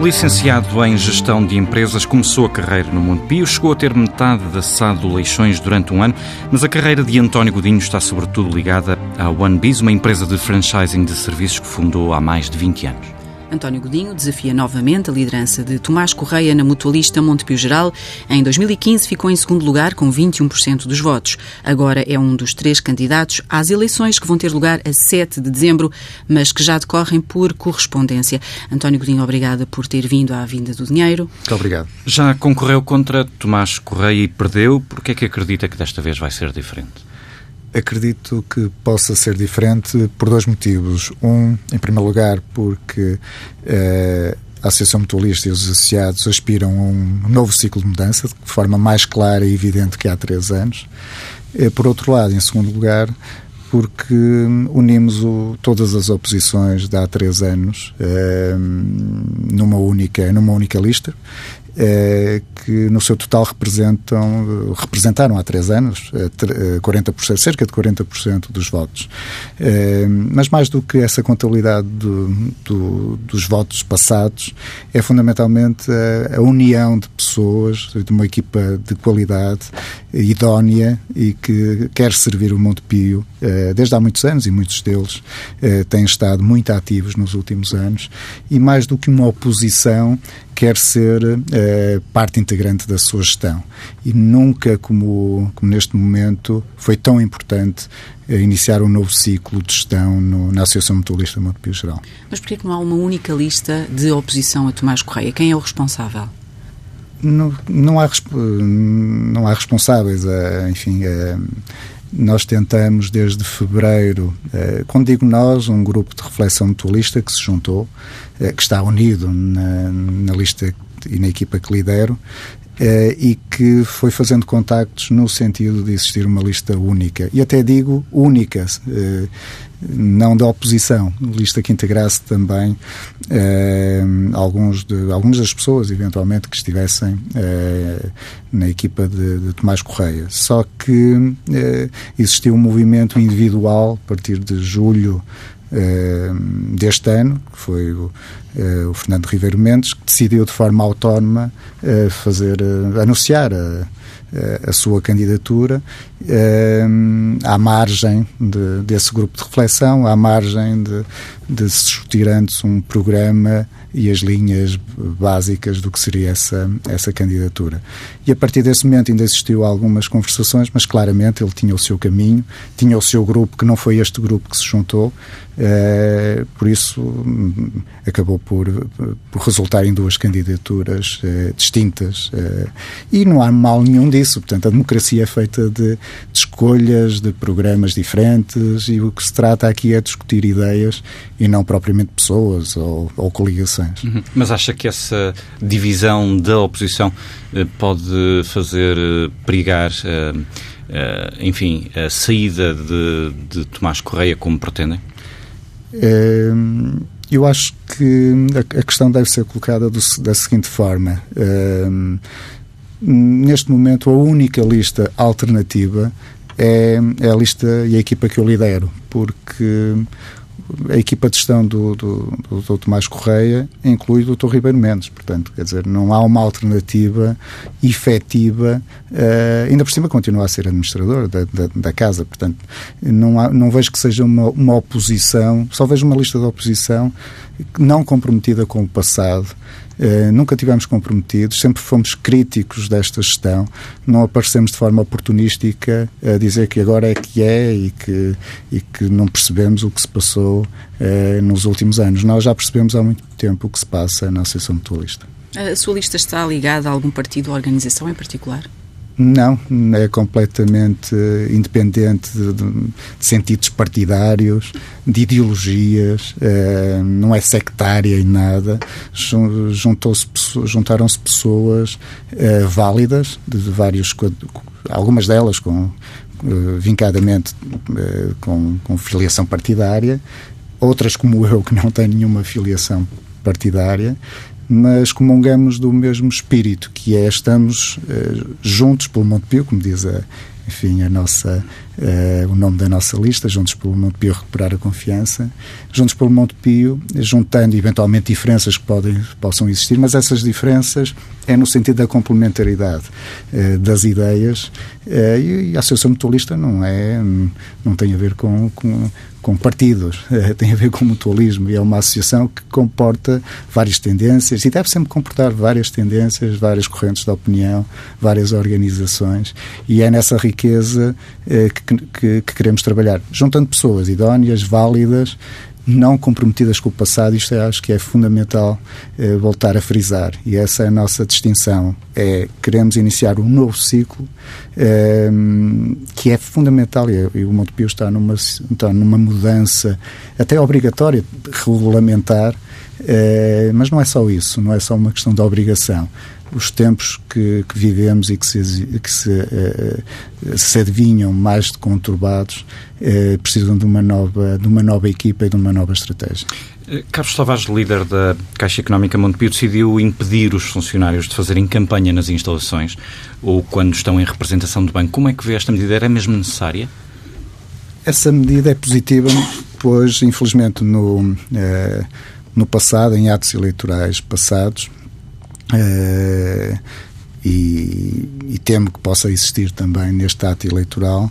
Licenciado em Gestão de Empresas, começou a carreira no Montepio, chegou a ter metade da SAD Leixões durante um ano, mas a carreira de António Godinho está sobretudo ligada à OneBiz, uma empresa de franchising de serviços que fundou há mais de 20 anos. António Godinho desafia novamente a liderança de Tomás Correia na mutualista Montepio Geral. Em 2015 ficou em segundo lugar com 21% dos votos. Agora é um dos três candidatos às eleições que vão ter lugar a 7 de dezembro, mas que já decorrem por correspondência. António Godinho, obrigada por ter vindo à vinda do dinheiro. Muito obrigado. Já concorreu contra Tomás Correia e perdeu. Por que é que acredita que desta vez vai ser diferente? Acredito que possa ser diferente por dois motivos. Um, em primeiro lugar, porque eh, a Associação Mutualista e os associados aspiram a um novo ciclo de mudança, de forma mais clara e evidente que há três anos. Por outro lado, em segundo lugar, porque unimos o, todas as oposições de há três anos eh, numa única numa única lista que no seu total representam, representaram há três anos 40%, eh, cerca de 40% dos votos. Mas mais do que essa contabilidade do, do, dos votos passados, é fundamentalmente a, a, união de pessoas, de uma equipa de qualidade, idónea e que quer servir o Montepio desde há muitos anos e muitos deles têm estado muito ativos nos últimos anos e mais do que uma oposição quer ser uh, parte integrante da sua gestão. E nunca, como, como neste momento, foi tão importante uh, iniciar um novo ciclo de gestão no, na Associação Mutualista Montepio Geral. Mas porquê que não há uma única lista de oposição a Tomás Correia? Quem é o responsável? Não, não, há, não há responsáveis, uh, enfim nós tentamos desde fevereiro, eh, quando digo nós, um grupo de reflexão mutualista que se juntou, eh, que está unido na, na lista e na equipa que lidero, eh, e que foi fazendo contactos no sentido de existir uma lista única. E até digo única, eh, não da oposição, lista que integrasse também eh, alguns, de, algumas das pessoas, eventualmente, que estivessem na equipa de, de, Tomás Correia. Só que existiu um movimento individual a partir de julho deste ano, que foi o, o Fernando Ribeiro Mendes, que decidiu de forma autónoma fazer, anunciar a, a sua candidatura à margem de, desse grupo de reflexão, à margem de, de se discutir antes um programa e as linhas básicas do que seria essa, essa candidatura. E a partir desse momento ainda existiu algumas conversações, mas claramente ele tinha o seu caminho, tinha o seu grupo, que não foi este grupo que se juntou, Uh, por isso um, acabou por, por resultar em duas candidaturas uh, distintas uh, e não há mal nenhum disso. Portanto, a democracia é feita de, de, escolhas, de programas diferentes e o que se trata aqui é discutir ideias e não propriamente pessoas ou, ou coligações. Uhum. Mas acha que essa divisão da oposição pode fazer perigar, enfim, a saída de, de Tomás Correia como pretendem? Ehm, eu acho que a questão deve ser colocada do, da seguinte forma. Ehm, neste momento, a única lista alternativa é, é, a lista e a equipa que eu lidero, porque a equipa de gestão do, do, do, do Tomás Correia inclui o Dr. Ribeiro Mendes. Portanto, quer dizer, não há uma alternativa efetiva. Uh, ainda por cima continua a ser administrador da, da, da casa. Portanto, não, há, não vejo que seja uma, uma oposição, só vejo uma lista de oposição não comprometida com o passado eh, nunca tivemos comprometidos, sempre fomos críticos desta gestão, não aparecemos de forma oportunística a dizer que agora é que é e que, e que não percebemos o que se passou eh, nos últimos anos. Nós já percebemos há muito tempo o que se passa na Associação Mutualista. A sua lista está ligada a algum partido ou organização em particular? Não, é completamente independente de, de, sentidos partidários, de ideologias, eh, não é sectária em nada. Juntaram-se pessoas eh, válidas, de, vários, algumas delas com, eh, vincadamente eh, com, com filiação partidária, outras como eu que não têm nenhuma filiação partidária, mas comungamos do mesmo espírito, que é estamos uh, juntos pelo Montepio, como diz a, enfim, a nossa, uh, o nome da nossa lista, Juntos pelo Montepio Recuperar a Confiança, Juntos pelo Montepio, juntando eventualmente diferenças que podem, possam existir, mas essas diferenças é no sentido da complementaridade uh, das ideias. Uh, e, a Associação Mutualista não é, não tem a ver com, com com partidos, tem a ver com mutualismo. E é uma associação que comporta várias tendências e deve sempre comportar várias tendências, várias correntes de opinião, várias organizações. E é nessa riqueza eh, que, que, que queremos trabalhar, juntando pessoas idóneas, válidas, não comprometidas com o passado, isto eu acho que é fundamental eh, voltar a frisar. E essa é a nossa distinção. É, queremos iniciar um novo ciclo eh, que é fundamental e, e o Montepio está numa, está numa mudança até obrigatória, regulamentar, eh, mas não é só isso, não é só uma questão de obrigação os tempos que, que, vivemos e que se, que se, uh, se adivinham mais de conturbados uh, precisam de uma, nova, de uma nova equipa e de uma nova estratégia. Carlos Tavares, líder da Caixa Económica Montepio, decidiu impedir os funcionários de fazerem campanha nas instalações ou quando estão em representação do banco. Como é que vê esta medida? Era mesmo necessária? Essa medida é positiva, pois, infelizmente, no, no passado, em atos eleitorais passados, Uh, e, e, temo que possa existir também neste ato eleitoral,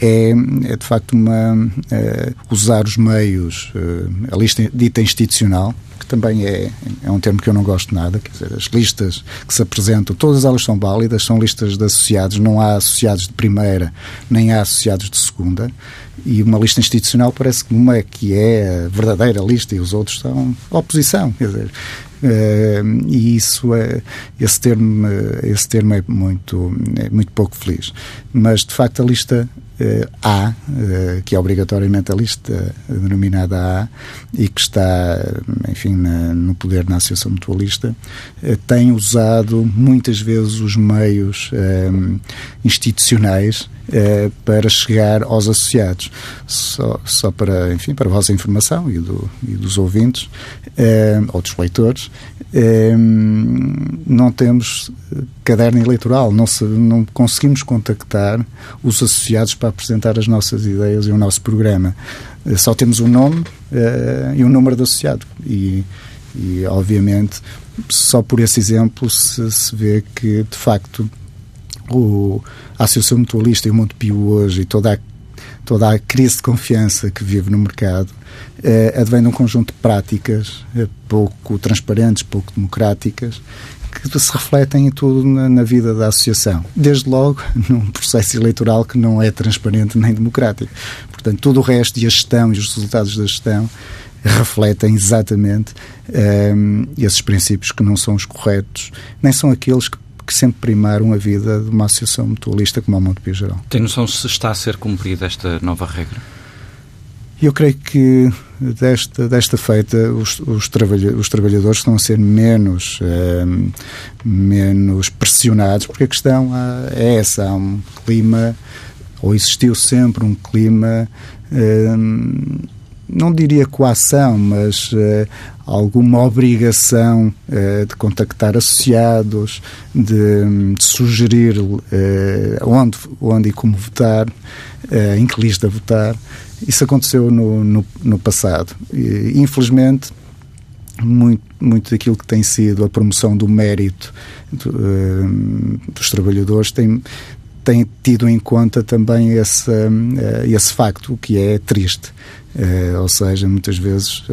é, é de facto uma, uh, usar os meios, uh, a lista dita institucional, que também é, é um termo que eu não gosto nada, quer dizer, as listas que se apresentam, todas elas são válidas, são listas de associados, não há associados de primeira, nem há associados de segunda, e uma lista institucional parece que uma que é a verdadeira lista e os outros são oposição, quer dizer, Uh, e isso é esse termo esse termo é muito é muito pouco feliz. Mas de facto a lista uh, A uh, que é obrigatoriamente a lista denominada A e que está enfim na, no poder na associação mutualista tem usado muitas vezes os meios institucionais para chegar aos associados. Só, só para enfim para a vossa informação e, do, e dos ouvintes ou dos leitores não temos caderno eleitoral, não, se, não conseguimos contactar os associados para apresentar as nossas ideias e o nosso programa. Eh, só temos o nome uh, e o número de associado. E, e, obviamente, só por esse exemplo se, se vê que, de facto, o, a Associação Mutualista e o Montepio hoje e toda a, toda a crise de confiança que vive no mercado eh, advém de um conjunto de práticas eh, pouco transparentes, pouco democráticas, que se refletem em tudo na, na, vida da associação. Desde logo, num processo eleitoral que não é transparente nem democrático. Portanto, todo o resto e a gestão e os resultados da gestão refletem exatamente um, eh, esses princípios que não são os corretos, nem são aqueles que que sempre primaram a vida de uma associação mutualista como a Montepio Geral. Tem noção se está a ser cumprida esta nova regra? Eu creio que desta, desta feita os, os, trabalha, os trabalhadores estão a ser menos, eh, menos pressionados, porque a questão é essa, há um clima, ou existiu sempre um clima, eh, não diria coação, mas eh, alguma obrigação de contactar associados, de, de sugerir onde, onde e como votar, em que lista votar. Isso aconteceu no, no, no passado. E, infelizmente, muito, muito daquilo que tem sido a promoção do mérito do, uh, dos trabalhadores tem, tem tido em conta também esse, uh, esse facto, o que é triste. Uh, ou seja, muitas vezes,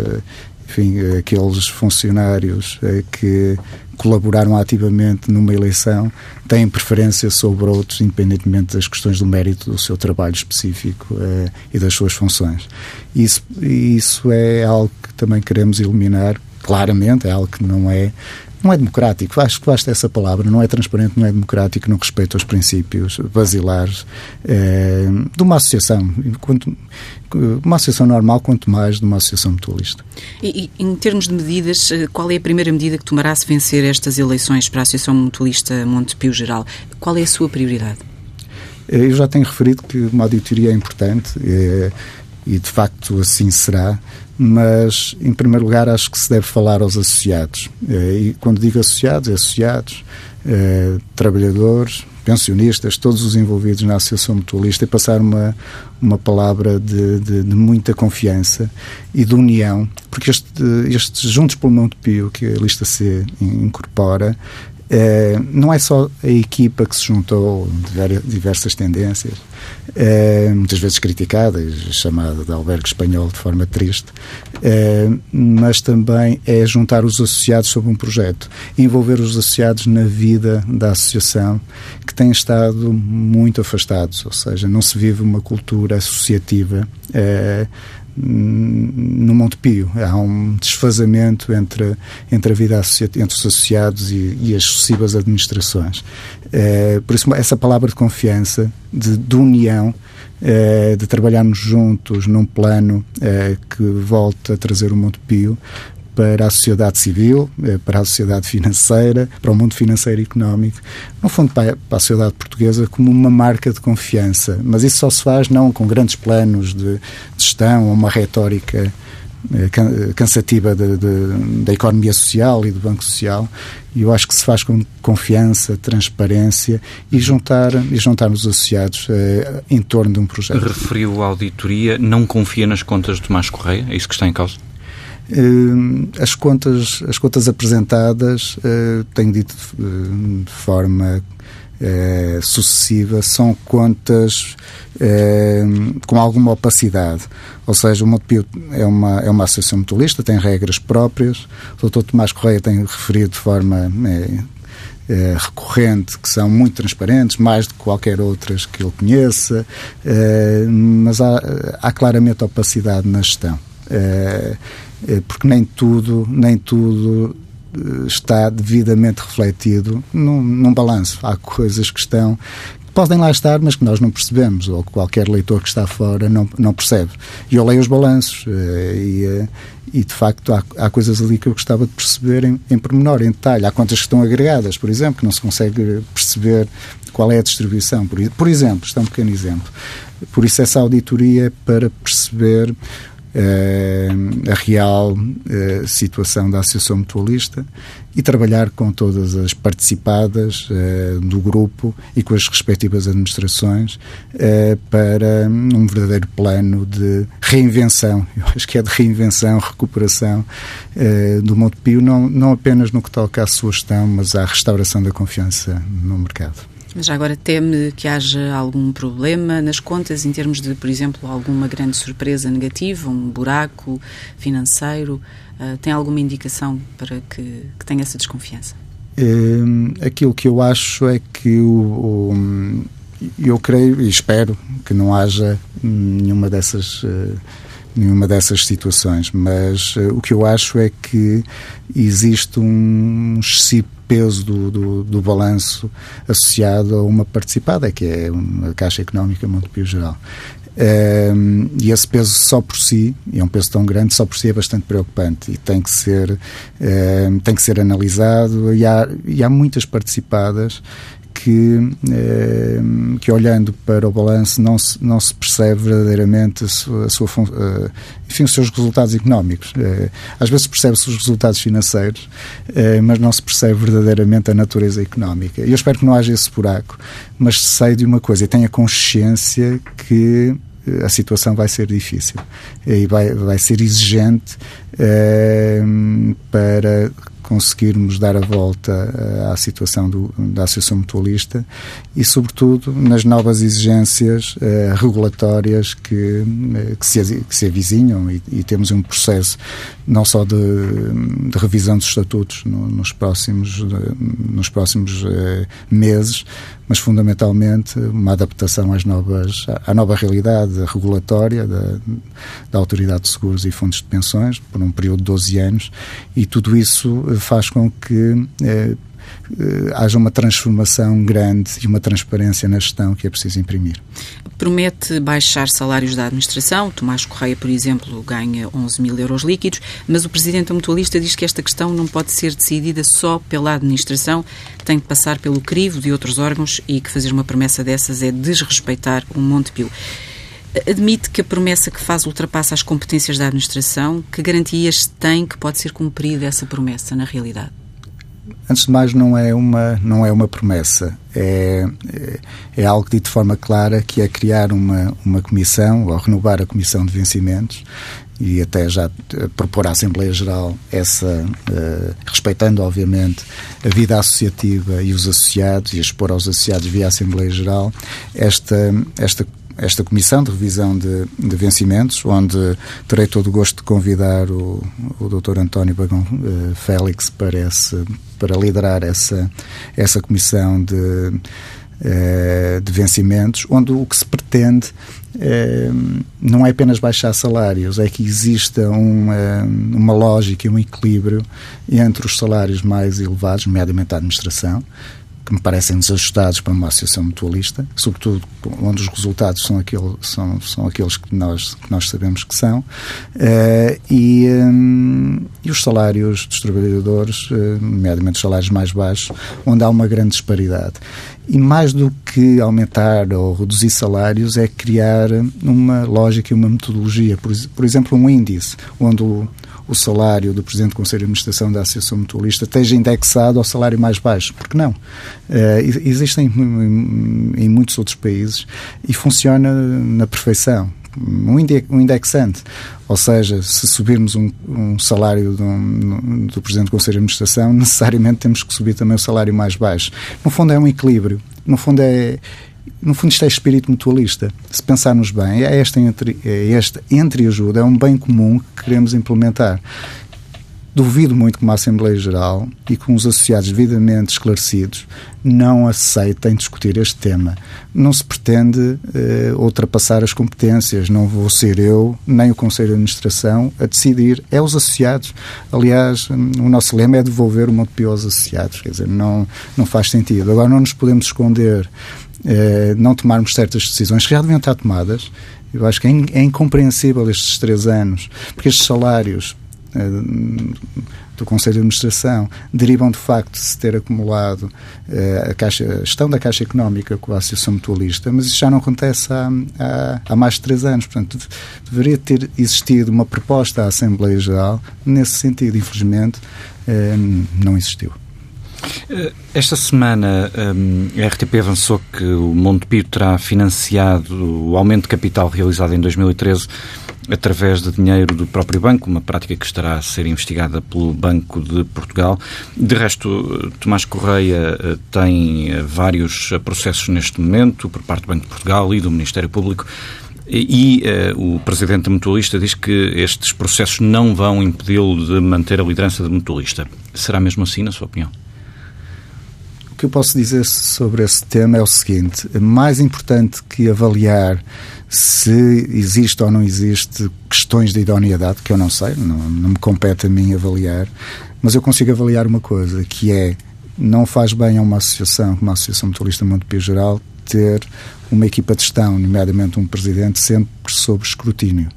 enfim, aqueles funcionários que colaboraram ativamente numa eleição têm preferência sobre outros, independentemente das questões do mérito do seu trabalho específico eh, e das suas funções. Isso, isso é algo que também queremos eliminar, claramente, é algo que não é não é democrático, acho que basta essa palavra, não é transparente, não é democrático, não respeita os princípios basilares é, de uma associação, quanto, uma associação normal, quanto mais de uma associação mutualista. E, e, em termos de medidas, eh, qual é a primeira medida que tomará se vencer estas eleições para a Associação Mutualista Montepio Geral? Qual é a sua prioridade? Eh, eu já tenho referido que uma auditoria é importante é, e, de facto, assim será mas em primeiro lugar acho que se deve falar aos associados. Eh, e quando digo associados, é associados, é, trabalhadores, pensionistas, todos os envolvidos na Associação Mutualista e passar uma, uma palavra de, de, de muita confiança e de união, porque este, este Juntos pelo Monte Pio, que a lista C incorpora, é, não é só a equipa que se juntou diversas tendências, é, muitas vezes criticada e chamada de albergue espanhol de forma triste, é, mas também é juntar os associados sobre um projeto, envolver os associados na vida da associação, que têm estado muito afastados, ou seja, não se vive uma cultura associativa no Montepio. Há um desfazamento entre, entre a vida entre os associados e, e as sucessivas administrações. É, por isso, essa palavra de confiança, de, de união, é, de trabalharmos juntos num plano é, que volta a trazer o Montepio para a sociedade civil, eh, para a sociedade financeira, para o mundo financeiro e económico, no fundo para a sociedade portuguesa como uma marca de confiança. Mas isso só se faz não com grandes planos de gestão ou uma retórica eh, cansativa de, de, da economia social e do banco social e eu acho que se faz com confiança, transparência e juntar e juntar os associados eh, em torno de um projeto. Referiu a auditoria, não confia nas contas de Tomás Correia? É isso que está em causa? Eh, as contas, as contas apresentadas, eh, tenho dito eh, de forma sucessiva, são contas com alguma opacidade. Ou seja, o Montepio é uma, é uma associação mutualista, tem regras próprias. O Dr. Tomás Correia tem referido de forma é, recorrente, que são muito transparentes, mais do que qualquer outras que ele conheça, é, mas há, há claramente opacidade na gestão. É, porque nem tudo, nem tudo eh, está devidamente refletido num, num balanço. Há coisas que estão podem lá estar, mas que nós não percebemos, ou que qualquer leitor que está fora não, não percebe. E eu leio os balanços eh, e, eh, e de facto, há, há, coisas ali que eu gostava de perceber em, em pormenor, em detalhe. Há contas que estão agregadas, por exemplo, que não se consegue perceber qual é a distribuição. Por, por exemplo, isto é um pequeno exemplo. Por isso, essa auditoria é para perceber eh, a real eh, situação da Associação Mutualista e trabalhar com todas as participadas eh, do grupo e com as respectivas administrações para um verdadeiro plano de reinvenção. Eu acho que é de reinvenção, recuperação do Montepio, não, não apenas no que toca à sua gestão, mas à restauração da confiança no mercado. Mas agora teme que haja algum problema nas contas em termos de, por exemplo, alguma grande surpresa negativa, um buraco financeiro? Uh, tem alguma indicação para que, que tenha essa desconfiança? É, aquilo que eu acho é que o, o, eu creio e espero que não haja nenhuma dessas uh, nenhuma dessas situações, mas uh, o que eu acho é que existe um excessivo peso do, do, do balanço associado a uma participada, que é a Caixa Económica Montepio Geral. Um, ehm, e esse peso só por si, é um peso tão grande, só por si é bastante preocupante e tem que ser, um, ehm, tem que ser analisado. E há, e há muitas participadas que, eh, que olhando para o balanço não se, não se percebe verdadeiramente a sua, a sua uh, enfim, os seus resultados económicos. Uh, às vezes percebe-se os resultados financeiros, mas não se percebe verdadeiramente a natureza económica. Eu espero que não haja esse buraco, mas sei de uma coisa e tenha consciência que a situação vai ser difícil e vai, vai ser exigente para conseguirmos dar a volta eh, à situação do, da Associação Mutualista e, sobretudo, nas novas exigências uh, regulatórias que, uh, que, se, que se avizinham e, e, temos um processo não só de, de revisão dos estatutos no, nos próximos, nos próximos uh, meses, mas fundamentalmente uma adaptação às novas, à nova realidade regulatória da, da Autoridade de Seguros e Fundos de Pensões por um período de 12 anos. E tudo isso faz com que eh, haja uma transformação grande e uma transparência na gestão que é preciso imprimir. Promete baixar salários da administração. Tomás Correia, por exemplo, ganha 11 mil euros líquidos, mas o presidente mutualista diz que esta questão não pode ser decidida só pela administração, tem de passar pelo crivo de outros órgãos e que fazer uma promessa dessas é desrespeitar o Montepio. Admite que a promessa que faz ultrapassa as competências da administração? Que garantias tem que pode ser cumprida essa promessa na realidade? antes de mais, não é uma, não é uma promessa. É, é, é, algo dito de forma clara, que é criar uma, uma comissão, ou renovar a comissão de vencimentos, e até já propor à Assembleia Geral essa, uh, respeitando, obviamente, a vida associativa e os associados, e expor aos associados via Assembleia Geral, esta, esta esta comissão de revisão de, de, vencimentos, onde terei todo o gosto de convidar o, o Dr. António Bagão uh, Félix para, esse, para liderar essa, essa comissão de, uh, de vencimentos, onde o que se pretende uh, não é apenas baixar salários, é que exista uma, uma lógica e um equilíbrio entre os salários mais elevados, nomeadamente a administração, que me parecem desajustados para uma associação mutualista, sobretudo onde os resultados são, aquele, são, são aqueles que nós, que nós sabemos que são, uh, e, um, e os salários dos trabalhadores, uh, nomeadamente os salários mais baixos, onde há uma grande disparidade. E mais do que aumentar ou reduzir salários, é criar uma lógica e uma metodologia. Por, por exemplo, um índice, onde o, o salário do Presidente do Conselho de Administração da Associação Mutualista esteja indexado ao salário mais baixo. Porque não? Uh, existem em, muitos outros países e funciona na perfeição. Um, indexante. Ou seja, se subirmos um, um salário do Presidente do Conselho de Administração, necessariamente temos que subir também o salário mais baixo. No fundo, é um equilíbrio. No fundo, é, no fundo, isto é espírito mutualista. Se pensarmos bem, é esta, entre, é esta entre-ajuda, é um bem comum que queremos implementar. Duvido muito que uma Assembleia Geral e com os associados devidamente esclarecidos não aceitem discutir este tema. Não se pretende eh, ultrapassar as competências. Não vou ser eu, nem o Conselho de Administração, a decidir. É os associados. Aliás, o nosso lema é devolver o Montepio aos associados. Quer dizer, não, não faz sentido. Agora, não nos podemos esconder eh, não tomarmos certas decisões que já deviam estar tomadas. Eu acho que é, in, é incompreensível estes três anos, porque estes salários eh, do Conselho de Administração derivam de facto de se ter acumulado eh, a, caixa, a gestão da Caixa Económica com a Associação Mutualista, mas isso já não acontece há, há, há mais de três anos. Portanto, deveria ter existido uma proposta à Assembleia Geral nesse sentido. Infelizmente, não existiu. Eh, esta semana hum, a RTP avançou que o Montepio terá financiado o aumento de capital realizado em 2013 através de dinheiro do próprio banco, uma prática que estará a ser investigada pelo Banco de Portugal. De resto, Tomás Correia eh, tem eh, vários processos neste momento por parte do Banco de Portugal e do Ministério Público. E uh, o presidente mutualista diz que estes processos não vão impedi-lo de manter a liderança de mutualista. Será mesmo assim, na sua opinião? Que eu posso dizer sobre esse tema é o seguinte: mais importante que avaliar se existe ou não existe questões de idoneidade, que eu não sei, não, não me compete a mim avaliar, mas eu consigo avaliar uma coisa, que é não faz bem a uma associação, como a Associação Mutualista Montepio Geral, ter uma equipa de gestão, nomeadamente um presidente, sempre sob escrutínio,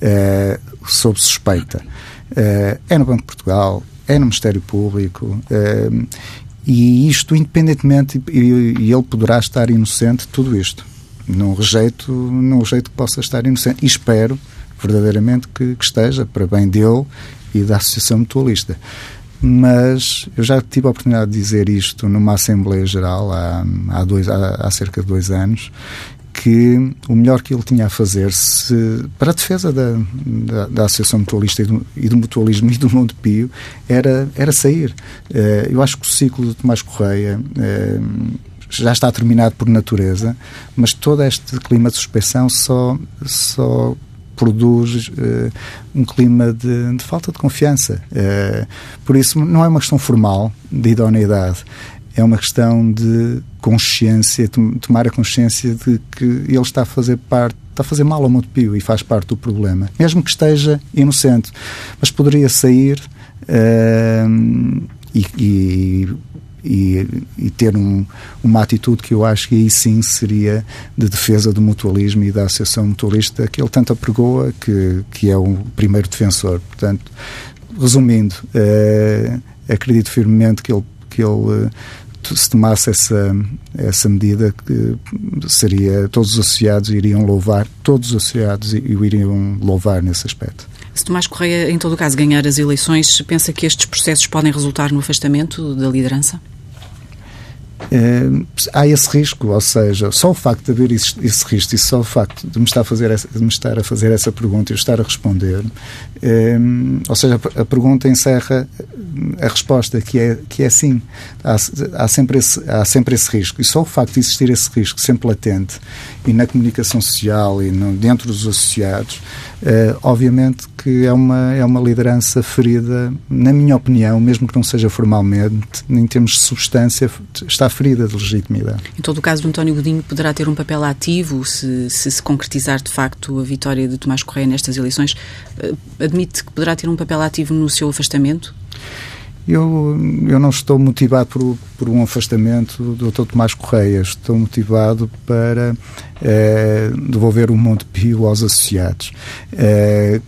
é, sob suspeita. É, é no Banco de Portugal, é no Ministério Público, é, e isto, independentemente, e, ele poderá estar inocente tudo isto. Não rejeito, não rejeito que possa estar inocente. E espero, verdadeiramente, que, que esteja, para bem dele e da Associação Mutualista. Mas eu já tive a oportunidade de dizer isto numa Assembleia Geral há, há, dois, há, há cerca de dois anos que o melhor que ele tinha a fazer se, para a defesa da, da, da Associação Mutualista e do, e do, mutualismo e do Mundo Pio era, era sair. Uh, eu acho que o ciclo de Tomás Correia uh, já está terminado por natureza, mas todo este clima de suspeição só, só produz uh, um clima de, de, falta de confiança. por isso, não é uma questão formal de idoneidade, é uma questão de consciência, tomar a consciência de que ele está a fazer parte, está a fazer mal ao Montepio e faz parte do problema, mesmo que esteja inocente, mas poderia sair uh, e, e e, e, ter um, uma atitude que eu acho que aí sim seria de defesa do mutualismo e da associação mutualista que ele tanto apregoa que, que é o primeiro defensor. Portanto, resumindo, uh, acredito firmemente que ele, que ele uh, se tomasse essa, essa medida, que seria todos os associados iriam louvar, todos os associados o iriam louvar nesse aspecto. Se Tomás Correia, em todo caso, ganhar as eleições, pensa que estes processos podem resultar no afastamento da liderança? É, há esse risco, ou seja, só o facto de haver esse, esse risco e só o facto de me, estar a fazer essa, de me estar a fazer essa pergunta e eu estar a responder, é, ou seja, a, a pergunta encerra a resposta, que é, que é sim. Há, há, sempre esse, há sempre esse risco. E só o facto de existir esse risco sempre latente e na comunicação social e no, dentro dos associados, é, obviamente que é uma, é uma liderança ferida, na minha opinião, mesmo que não seja formalmente, em termos de substância, está ferida de legitimidade. Em todo o caso, António Godinho poderá ter um papel ativo se, se se concretizar de facto a vitória de Tomás Correia nestas eleições. Eh, admite que poderá ter um papel ativo no seu afastamento? Eu, eu não estou motivado por, por um afastamento do Dr. Tomás Correia, estou motivado para eh, devolver o Monte Pio aos associados. Eh,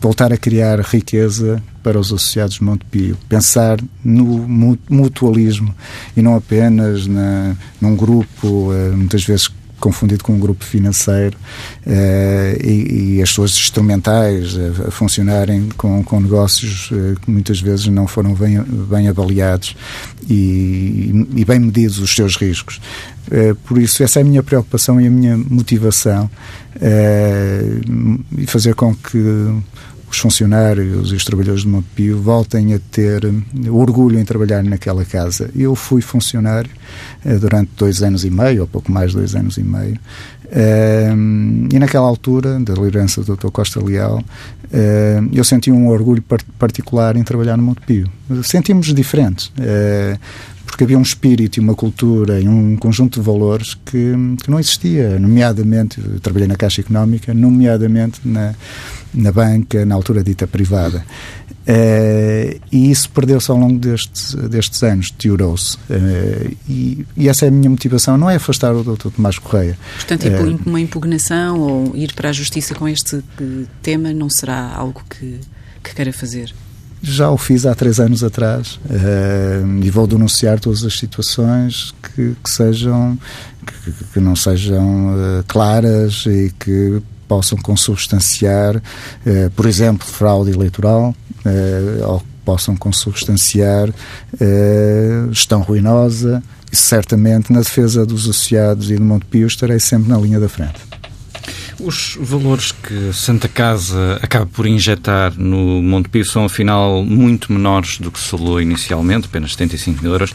voltar a criar riqueza para os associados de Montepio, pensar no mutualismo e não apenas na, num grupo, eh, muitas vezes confundido com um grupo financeiro eh, e, e, as suas instrumentais a, a funcionarem com, com negócios eh, que muitas vezes não foram bem, bem avaliados e, e bem medidos os seus riscos. por isso, essa é a minha preocupação e a minha motivação e fazer com que os funcionários e os trabalhadores de Montepio voltem a ter orgulho em trabalhar naquela casa. Eu fui funcionário eh, durante dois anos e meio, ou pouco mais de dois anos e meio, eh, e naquela altura, da liderança do Dr. Costa Leal, eh, eu senti um orgulho particular em trabalhar no Montepio. Sentimos diferentes porque havia um espírito e uma cultura e um conjunto de valores que, que não existia, nomeadamente, trabalhei na Caixa Económica, nomeadamente na, na banca, na altura dita privada. Uh, e isso perdeu-se ao longo destes, destes anos, deteriorou-se. Uh, e, e, essa é a minha motivação, não é afastar o Dr. Tomás Correia. Portanto, uh, uma impugnação ou ir para a Justiça com este tema não será algo que, que queira fazer? Já o fiz há três anos atrás uh, e vou denunciar todas as situações que, que sejam que, que, não sejam uh, claras e que possam consubstanciar, uh, por exemplo, fraude eleitoral ou possam consubstanciar gestão ruinosa e certamente na defesa dos associados e do Montepio estarei sempre na linha da frente. Os valores que Santa Casa acaba por injetar no Montepio são, afinal, muito menores do que se falou inicialmente, apenas 75 mil euros.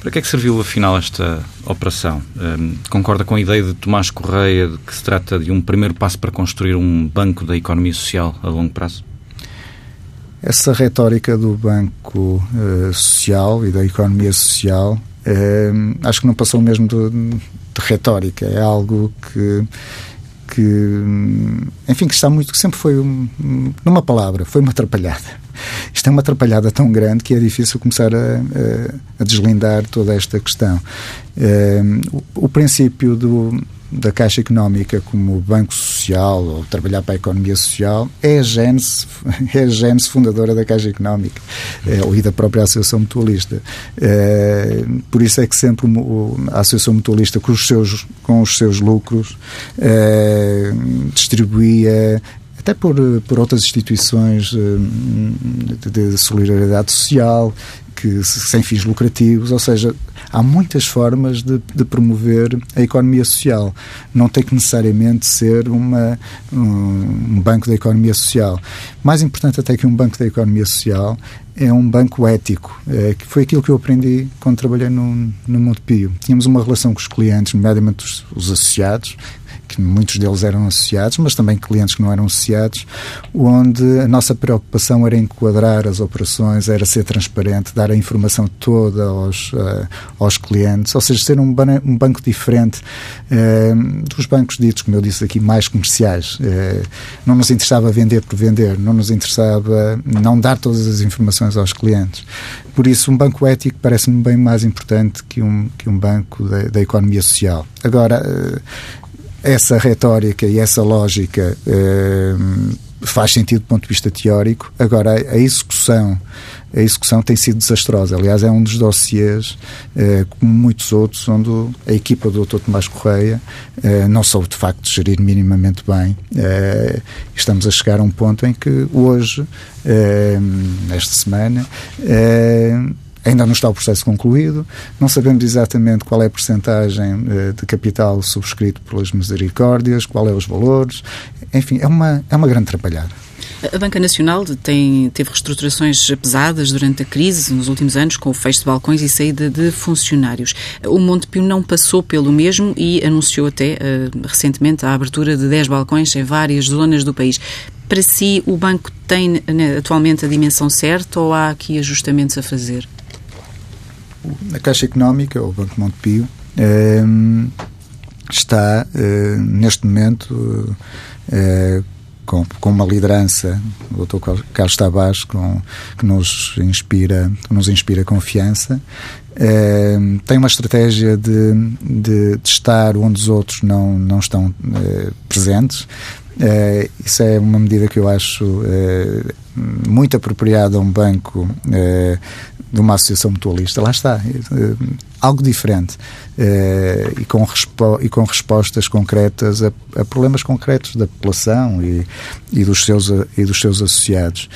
Para que é que serviu, afinal, esta operação? Um, concorda com a ideia de Tomás Correia de que se trata de um primeiro passo para construir um banco da economia social a longo prazo? Essa retórica do banco uh, social e da economia social uh, acho que não passou mesmo de, de retórica. É algo que que, enfim, que está muito, que sempre foi, um, numa palavra, foi uma atrapalhada. Isto é uma atrapalhada tão grande que é difícil começar a, a, a deslindar toda esta questão. Uh, o, o, princípio do, da Caixa Económica como banco social ou trabalhar para a economia social é a gênese, é a gênese fundadora da Caixa Económica é, e da própria Associação Mutualista. É, por isso é que sempre a Associação Mutualista, com os seus, com os seus lucros, é, distribuía até por, por outras instituições de, de solidariedade social, que sem fins lucrativos, ou seja, há muitas formas de, de, promover a economia social. Não tem que necessariamente ser uma, um, banco da economia social. Mais importante até que um banco da economia social é um banco ético, é, que foi aquilo que eu aprendi quando trabalhei no, no Montepio. Tínhamos uma relação com os clientes, nomeadamente os, os associados, que muitos deles eram associados, mas também clientes que não eram associados, onde a nossa preocupação era enquadrar as operações, era ser transparente, dar a informação toda aos, uh, aos clientes, ou seja, ser um, ban um banco diferente uh, dos bancos ditos, como eu disse aqui, mais comerciais. Uh, não nos interessava vender por vender, não nos interessava não dar todas as informações aos clientes. Por isso, um banco ético parece-me bem mais importante que um, que um banco da, da economia social. Agora, essa retórica e essa lógica faz sentido do ponto de vista teórico. Agora, a execução, a execução tem sido desastrosa. Aliás, é um dos dossiês, eh, como muitos outros, onde a equipa do Dr. Tomás Correia eh, não soube, de facto, gerir minimamente bem. Eh, estamos a chegar a um ponto em que hoje, eh, esta semana, eh, Ainda não está o processo concluído, não sabemos exatamente qual é a percentagem uh, de capital subscrito pelas misericórdias, qual é os valores, enfim, é uma, é uma grande trabalhada. A Banca Nacional tem, teve reestruturações pesadas durante a crise, nos últimos anos, com o fecho de balcões e saída de funcionários. O Montepio não passou pelo mesmo e anunciou até uh, recentemente a abertura de 10 balcões em várias zonas do país. Para si, o banco tem né, atualmente a dimensão certa ou há aqui ajustamentos a fazer? A Caixa Económica, ou o Banco Montepio, ehm, está eh, neste momento eh, com, uma liderança, o Dr. Carlos Tavares, que nos inspira, nos inspira confiança. Ehm, tem uma estratégia de, de, de, estar onde os outros não, não estão eh, presentes. isso é uma medida que eu acho muito apropriada a um banco de uma associação mutualista. Lá está, eh, algo diferente eh, e, com e com respostas concretas a, a, problemas concretos da população e, e, dos, seus, e dos seus associados.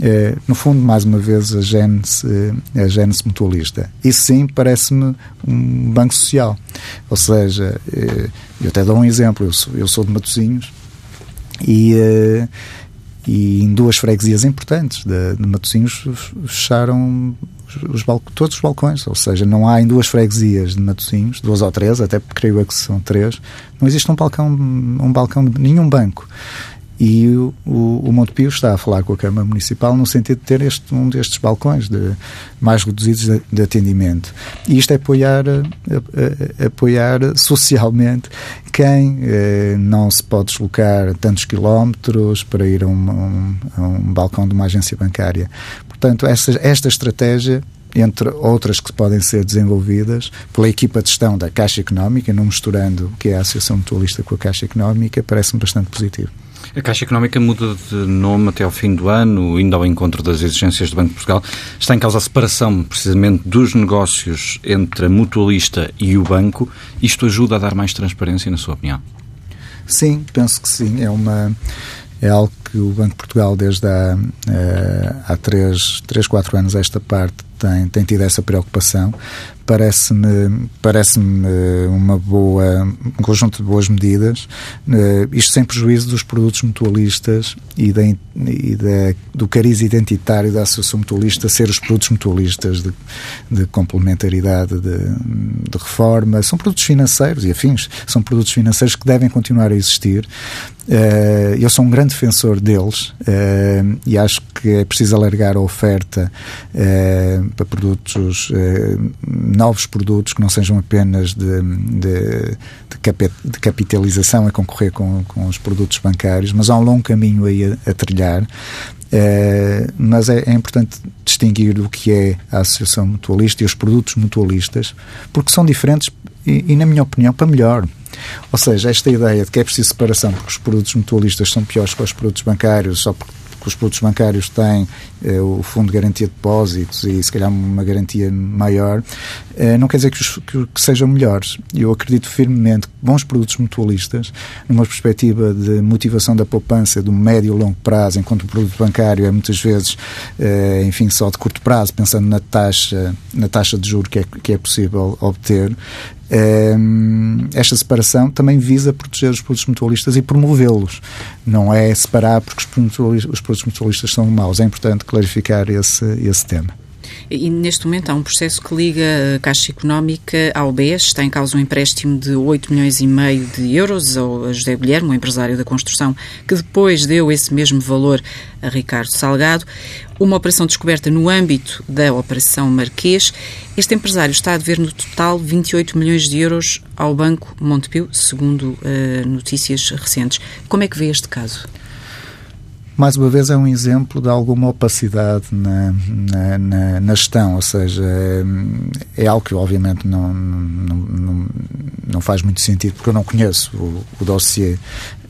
Eh, no fundo, mais uma vez, a gênese, a gênese mutualista. Isso sim parece-me um banco social. Ou seja, eu até dou um exemplo, eu sou, eu sou de Matosinhos e e em duas freguesias importantes de, de Matosinhos fecharam os todos os balcões, ou seja, não há em duas freguesias de Matosinhos, duas ou três, até creio que são três, não existe um balcão, um balcão de nenhum banco. E o, o, o Montepio está a falar com a Câmara Municipal no sentido de ter este, um destes balcões de, mais reduzidos de, de atendimento. E isto é apoiar, a, a, a, apoiar socialmente quem eh, não se pode deslocar tantos quilómetros para ir a um, um, um balcão de uma agência bancária. Portanto, essa, esta estratégia entre outras que podem ser desenvolvidas pela equipa de gestão da Caixa Económica, não misturando o que é a Associação Mutualista com a Caixa Económica, parece-me bastante positivo. A Caixa Económica muda de nome até ao fim do ano, indo ao encontro das exigências do Banco de Portugal. Está em causa a separação, precisamente, dos negócios entre a mutualista e o banco. Isto ajuda a dar mais transparência, na sua opinião? Sim, penso que sim. É uma é algo que o Banco de Portugal, desde há, eh, há três, três, quatro anos, esta parte, tem, tem tido essa preocupação. Parece-me parece uma boa um conjunto de boas medidas uh, isto sem prejuízo dos produtos mutualistas e, da, e do cariz identitário da associação mutualista ser os produtos mutualistas de, de complementaridade de, de, reforma. São produtos financeiros e afins. São produtos financeiros que devem continuar a existir. Uh, eu sou um grande defensor deles uh, e acho que é preciso alargar a oferta para produtos novos produtos que não sejam apenas de, de, de capitalização a concorrer com, com os produtos bancários, mas há um longo caminho aí a, a trilhar. Uh, mas é, é, importante distinguir o que é a associação mutualista e os produtos mutualistas, porque são diferentes e, e, na minha opinião, para melhor. Ou seja, esta ideia de que é preciso separação porque os produtos mutualistas são piores que os produtos bancários só porque que os produtos bancários têm eh, o Fundo de Garantia de Depósitos e, se calhar, uma garantia maior, eh, não quer dizer que, os, que, que, sejam melhores. Eu acredito firmemente que bons produtos mutualistas, numa perspectiva de motivação da poupança um médio e longo prazo, enquanto o produto bancário é muitas vezes, eh, enfim, só de curto prazo, pensando na taxa, na taxa de juro que é, que é possível obter, esta separação também visa proteger os produtos mutualistas e promovê-los. Não é separar porque os produtos, os produtos mutualistas são maus. É importante clarificar esse, esse tema. E neste momento há um processo que liga a Caixa Económica ao BES, está em causa um empréstimo de 8 milhões e meio de euros ao José Guilherme, um empresário da construção, que depois deu esse mesmo valor a Ricardo Salgado. Uma operação descoberta no âmbito da Operação Marquês. Este empresário está a dever no total 28 milhões de euros ao Banco Montepio, segundo uh, notícias recentes. Como é que vê este caso? Mais uma vez, é um exemplo de alguma opacidade na, na, na, na gestão, ou seja, é, é, algo que obviamente não, não, não, não, faz muito sentido, porque eu não conheço o, o dossiê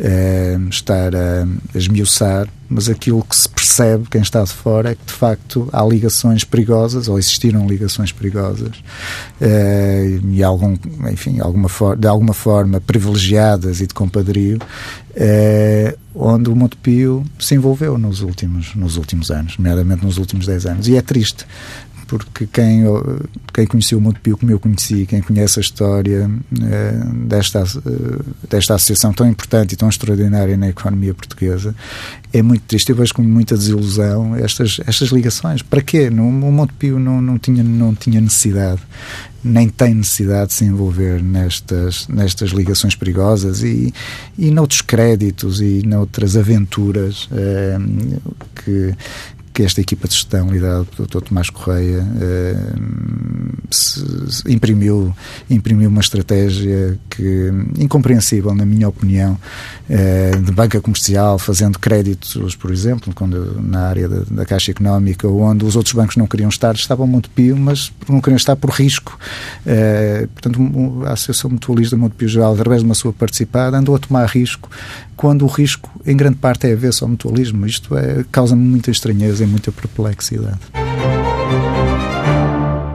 é, estar a, a esmiuçar, mas aquilo que se percebe, quem está de fora, é que de facto há ligações perigosas, ou existiram ligações perigosas, é, e algum, enfim, alguma de alguma forma privilegiadas e de compadrio, é, onde o Montepio se envolveu nos últimos, nos últimos anos, nomeadamente nos últimos 10 anos. E é triste, porque quem, quem conheceu o Montepio como eu conheci, quem conhece a história é, desta, desta associação tão importante e tão extraordinária na economia portuguesa, é muito triste. Eu vejo com muita desilusão estas, estas ligações. Para quê? O Montepio não, não, tinha, não tinha necessidade nem tem necessidade de se envolver nestas, nestas ligações perigosas e, e noutros créditos e noutras aventuras eh, que, que esta equipa de gestão liderada pelo Dr. Tomás Correia eh, imprimiu, imprimiu uma estratégia que, incompreensível, na minha opinião, eh, de banca comercial, fazendo créditos, por exemplo, quando, na área da, da, Caixa Económica, onde os outros bancos não queriam estar, estavam Montepio, mas não queriam estar por risco. Eh, portanto, a Associação Mutualista Montepio Geral, através de uma sua participada, andou a tomar risco quando o risco, em grande parte, é ver-se ao mutualismo. Isto é, causa-me muita estranheza e muita perplexidade.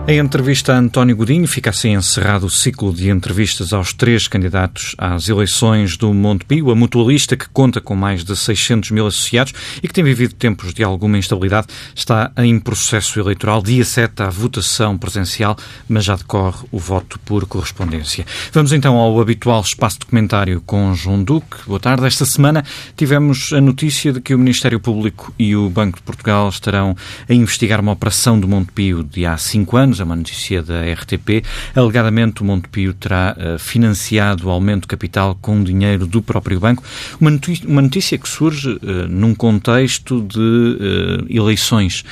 Em entrevista a António Godinho, fica assim encerrado o ciclo de entrevistas aos três candidatos às eleições do Montepio, a mutualista que conta com mais de 600 mil associados e que tem vivido tempos de alguma instabilidade, está em processo eleitoral. Dia 7 a votação presencial, mas já decorre o voto por correspondência. Vamos então ao habitual espaço de comentário com João Duque. Boa tarde. Esta semana tivemos a notícia de que o Ministério Público e o Banco de Portugal estarão a investigar uma operação do Montepio de há cinco anos é uma notícia da RTP. Alegadamente, o Montepio terá uh, financiado o aumento de capital com dinheiro do próprio banco. Uma notícia, uma notícia que surge uh, num contexto de uh, eleições.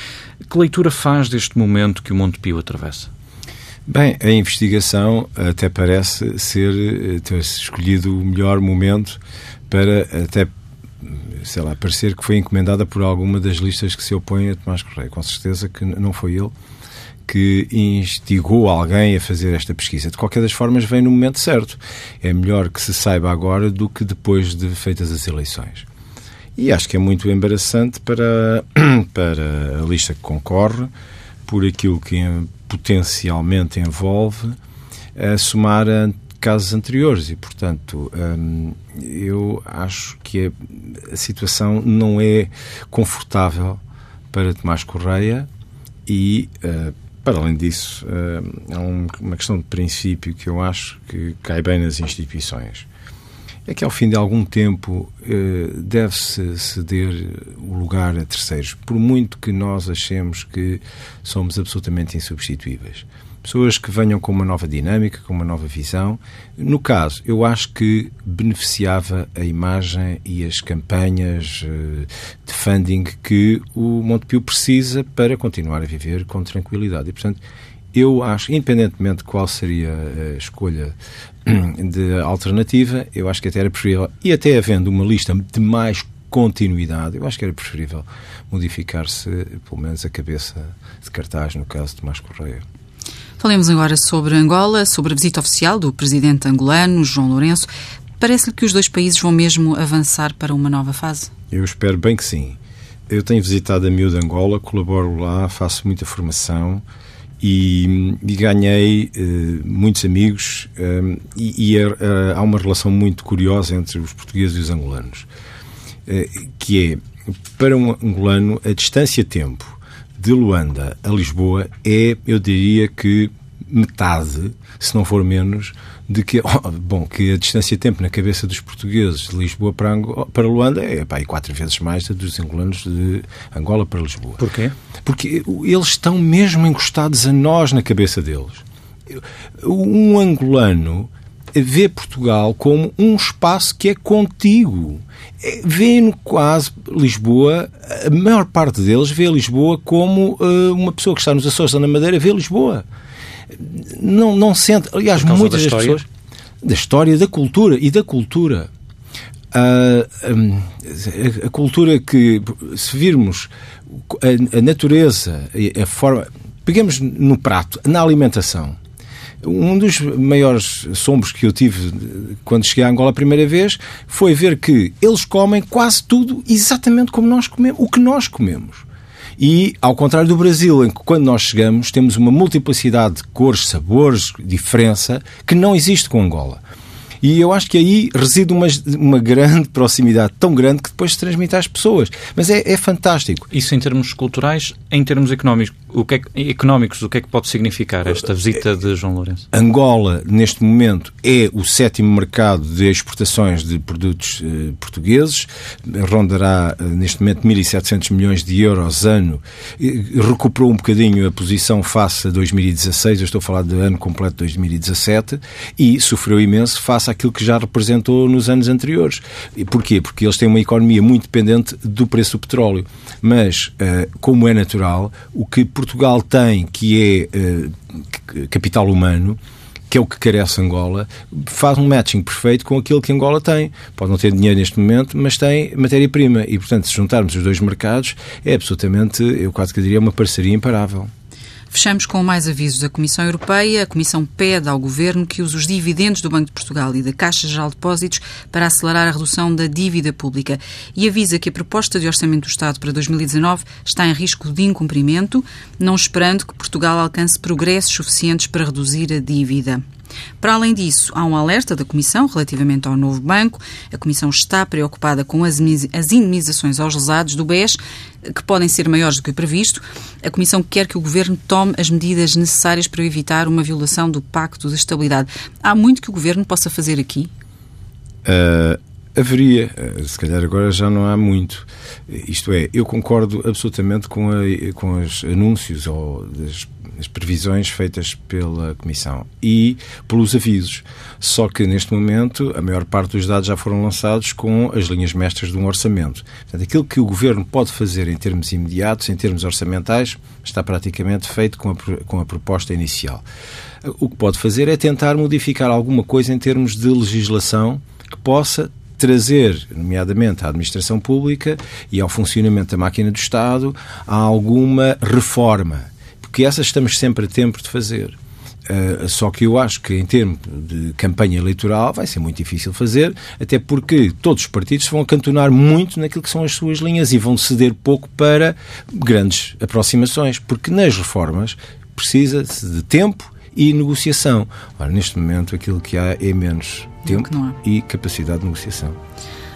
Que leitura faz deste momento que o Montepio atravessa? Bem, a investigação até parece ser ter escolhido o melhor momento para até sei lá, parecer que foi encomendada por alguma das listas que se opõem a Tomás Correia. Com certeza que não foi ele que instigou alguém a fazer esta pesquisa. De qualquer das formas, vem no momento certo. É melhor que se saiba agora do que depois de feitas as eleições. E acho que é muito embaraçante para, para a lista que concorre, por aquilo que potencialmente envolve, a somar a casos anteriores e, portanto, hum, eu acho que a, a situação não é confortável para Tomás Correia e uh, para além disso, há eh, uma questão de princípio que eu acho que cai bem nas instituições. É que ao fim de algum tempo eh, deve-se ceder o lugar a terceiros, por muito que nós achemos que somos absolutamente insubstituíveis pessoas que venham com uma nova dinâmica, com uma nova visão. No caso, eu acho que beneficiava a imagem e as campanhas eh, de funding que o Montepio precisa para continuar a viver com tranquilidade. E, portanto, eu acho, independentemente de qual seria a escolha de alternativa, eu acho que até era preferível, e até havendo uma lista de mais continuidade, eu acho que era preferível modificar-se, pelo menos, a cabeça de cartaz, no caso de Tomás Correia. Falemos agora sobre Angola, sobre a visita oficial do presidente angolano, João Lourenço. Parece-lhe que os dois países vão mesmo avançar para uma nova fase? Eu espero bem que sim. Eu tenho visitado a miúda Angola, colaboro lá, faço muita formação e, e ganhei uh, muitos amigos um, e, e uh, há uma relação muito curiosa entre os portugueses e os angolanos, que é, para um angolano, a distância-tempo de Luanda a Lisboa é, eu diria que metade, se não for menos, de que, oh, bom, que a distância-tempo na cabeça dos portugueses de Lisboa para, Angola, para Luanda é pá, quatro vezes mais da dos angolanos de Angola para Lisboa. Porquê? Porque eles estão mesmo encostados a nós na cabeça deles. Um angolano vê Portugal como um espaço que é contigo. É, vê quase Lisboa, a maior parte deles vê Lisboa como uh, uma pessoa que está nos Açores ou na Madeira vê Lisboa não, não sente. Aliás, muitas das pessoas. Da história, da cultura e da cultura. A, a, a cultura que, se virmos a, a natureza, a forma. Peguemos no prato, na alimentação. Um dos maiores sombros que eu tive quando cheguei a Angola a primeira vez foi ver que eles comem quase tudo exatamente como nós comemos, o que nós comemos. E, ao contrário do Brasil, em que quando nós chegamos temos uma multiplicidade de cores, sabores, diferença, que não existe com Angola. E eu acho que aí reside uma, uma grande proximidade, tão grande que depois se transmite às pessoas. Mas é, é fantástico. Isso em termos culturais, em termos económicos, o que é, económicos, o que é que pode significar esta visita de João Lourenço? Angola, neste momento, é o sétimo mercado de exportações de produtos eh, portugueses, rondará eh, neste momento 1.700 milhões de euros ano, recuperou um bocadinho a posição face a 2016, eu estou a falar do ano completo de 2017, e sofreu imenso face àquilo que já representou nos anos anteriores. E porquê? Porque eles têm uma economia muito dependente do preço do petróleo. Mas, eh, como é natural, o que Portugal tem, que é uh, capital humano, que é o que carece Angola, faz um matching perfeito com aquilo que Angola tem. Pode não ter dinheiro neste momento, mas tem matéria-prima. E, portanto, se juntarmos os dois mercados, é absolutamente, eu quase que diria, uma parceria imparável. Fechamos com mais avisos da Comissão Europeia. A Comissão pede ao Governo que use os dividendos do Banco de Portugal e da Caixa Geral de Depósitos para acelerar a redução da dívida pública e avisa que a proposta de Orçamento do Estado para 2019 está em risco de incumprimento, não esperando que Portugal alcance progressos suficientes para reduzir a dívida. Para além disso, há um alerta da Comissão relativamente ao novo banco. A Comissão está preocupada com as indemnizações aos lesados do BES, que podem ser maiores do que o previsto. A Comissão quer que o Governo tome as medidas necessárias para evitar uma violação do Pacto de Estabilidade. Há muito que o Governo possa fazer aqui? Uh, haveria, uh, se calhar agora já não há muito. Isto é, eu concordo absolutamente com, a, com os anúncios ou das as previsões feitas pela Comissão e pelos avisos. Só que, neste momento, a maior parte dos dados já foram lançados com as linhas mestras de um orçamento. Portanto, aquilo que o Governo pode fazer em termos imediatos, em termos orçamentais, está praticamente feito com a, com a proposta inicial. O que pode fazer é tentar modificar alguma coisa em termos de legislação que possa trazer, nomeadamente à administração pública e ao funcionamento da máquina do Estado, alguma reforma porque essas estamos sempre a tempo de fazer. Uh, só que eu acho que em termos de campanha eleitoral vai ser muito difícil fazer, até porque todos os partidos vão acantonar muito naquilo que são as suas linhas e vão ceder pouco para grandes aproximações, porque nas reformas precisa-se de tempo e negociação. Ora, neste momento aquilo que há é menos tempo e capacidade de negociação.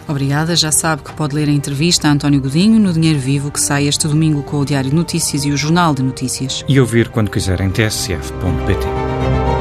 Obrigada. Já sabe que pode ler a entrevista a António Godinho no Dinheiro Vivo, que sai este domingo com o Diário de Notícias e o Jornal de Notícias. E ouvir quando quiser em tsf.pt.